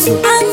Enzo.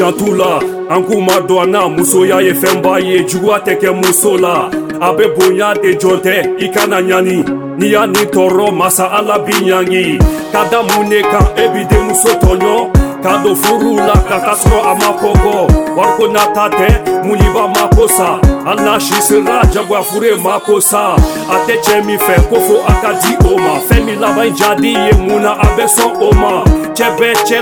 Furu la an k'u ma dɔn na musoya ye fɛnba ye juguya tɛ kɛ muso la a bɛ bonya de jɔn tɛ i kana ɲani n'i y'a ni tɔɔrɔ masa ala b'i ɲangi ka da mun ne kan e b'i denmuso tɔɲɔ ka don furu la ka taa sɔrɔ a ma kɔgɔ wariko nata tɛ munyiba ma ko sa hali n'a si sera jagoya furu ye ma ko sa a tɛ cɛ min fɛ ko fo a ka di o ma fɛn min laban jadi ye mun na a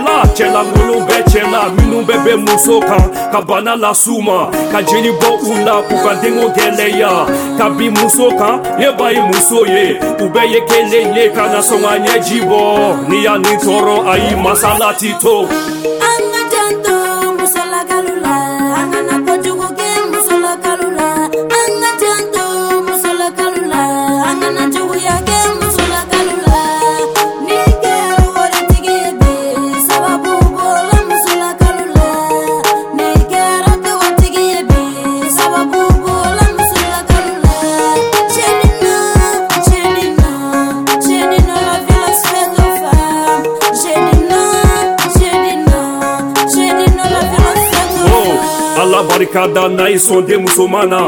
la cɛlankolon bɛ cɛ la minnu bɛ bɛ muso kan ka bana las'u ma ka jeli bɔ u la k'u ka denko gɛlɛya ka bin muso kan ne ba ye muso ye u ye kelen ye ka na sɔn ka n'i y'a ni tɔɔrɔ ayi masala da n'a ye sɔn den musoman na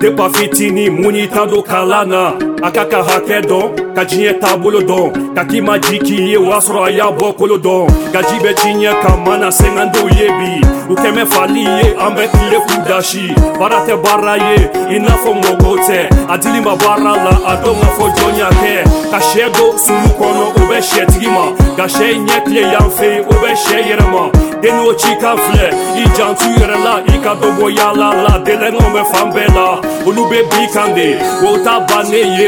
depa fitini mun y'i ta don kalan na a ka ka hakɛ dɔn ka diɲɛ taabolo dɔn ka k'i ma ji k'i ye o y'a sɔrɔ a y'a bɔ kolo dɔn gaji bɛ diɲɛ kan mana sɛgɛndenw ye bi u kɛ mɛ fali ye an bɛ tile k'u dasi baara tɛ baara ye i n'a fɔ mɔgɔw tɛ a dili ma baara la a dɔn k'a fɔ jɔn y'a kɛ ka sɛ don sulu kɔnɔ o bɛ sɛtigi ma ka sɛ ɲɛ tile yan fɛ o bɛ sɛ yɛrɛ ma den n'o ci kan filɛ i jantu yɛrɛ la i ka dɔ bɔ yaala la delɛngɛw bɛ fan bɛɛ la olu bɛ bi kan de o ta bannen ye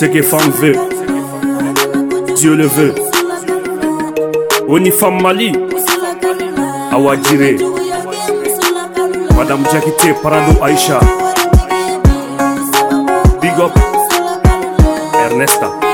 ce que femme veut Dieu le veut. Onifam Mali Awa Jire Madame Jakite Parado Aisha Big up Ernesta